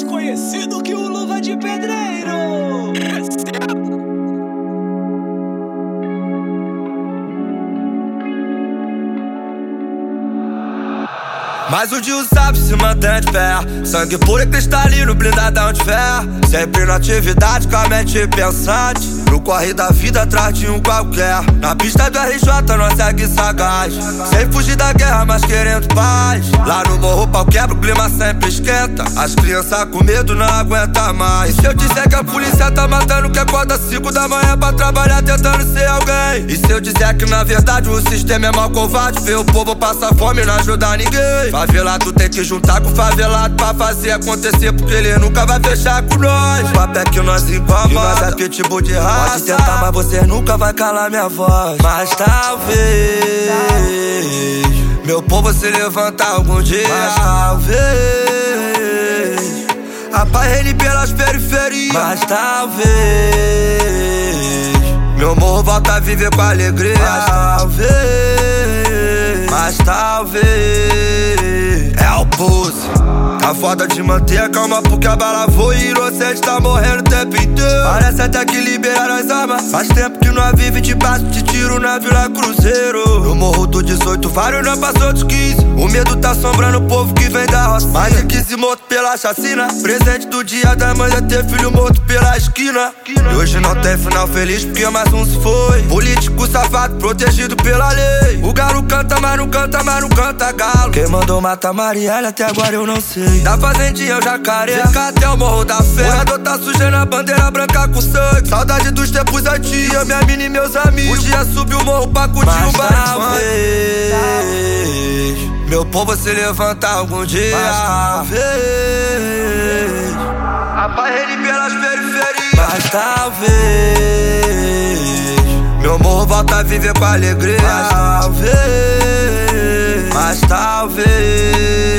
conhecido que o Luva de Pedreiro. Mas o Dio sabe se mantém de pé. Sangue puro e cristalino, blindadão de fé. Sempre na atividade com a mente pensante No corre da vida atrás de um qualquer. Na pista do RJ nós segue sagaz. Sem fugir da guerra, mas querendo paz. Lá no morro pau quebra, o clima sempre esquenta. As crianças com medo não aguentam mais. E se eu disser que a polícia tá matando Que acorda 5 da manhã pra trabalhar tentando ser alguém. E se eu disser que na verdade o sistema é mal covarde Vê o povo passar fome e não ajuda ninguém. Favelado tem que juntar com favelado pra fazer acontecer, porque ele nunca vai fechar com nós. O nós incomoda, que nós é pitbull de raça. Pode tentar, mas você nunca vai calar minha voz. Mas talvez meu povo se levantar algum dia. Mas talvez apague pelas periferias. Mas talvez meu morro volta a viver com alegria. Mas talvez, mas talvez pose. Tá foda de manter a calma porque a bala e inocente tá morrendo o tempo inteiro. Parece até que liberaram as armas. Faz tempo que nós vive de baixo de tiro na Vila Cruzeiro. No morro do 18, vários não passou dos 15. O medo tá assombrando o povo que vem da roça. Mais de 15 morto pela chacina. Presente do dia da mãe é ter filho morto pela esquina. E hoje não tem final feliz porque mais um se foi. Político safado protegido pela lei. O galo canta, mas não canta, mas não canta galo. Quem mandou matar Marielle até agora eu não sei. Da fazendinha eu jacaré, fica até o morro da fé. Morador tá sujando a bandeira branca com sangue. Saudade dos tempos antigos, minha mina e meus amigos. O dia subiu o morro pra curtir Mas o bar. Meu povo se levanta algum dia. Mas talvez apague ele pelas periferias. Mas talvez meu morro volta a viver com alegria. Mas talvez, mas talvez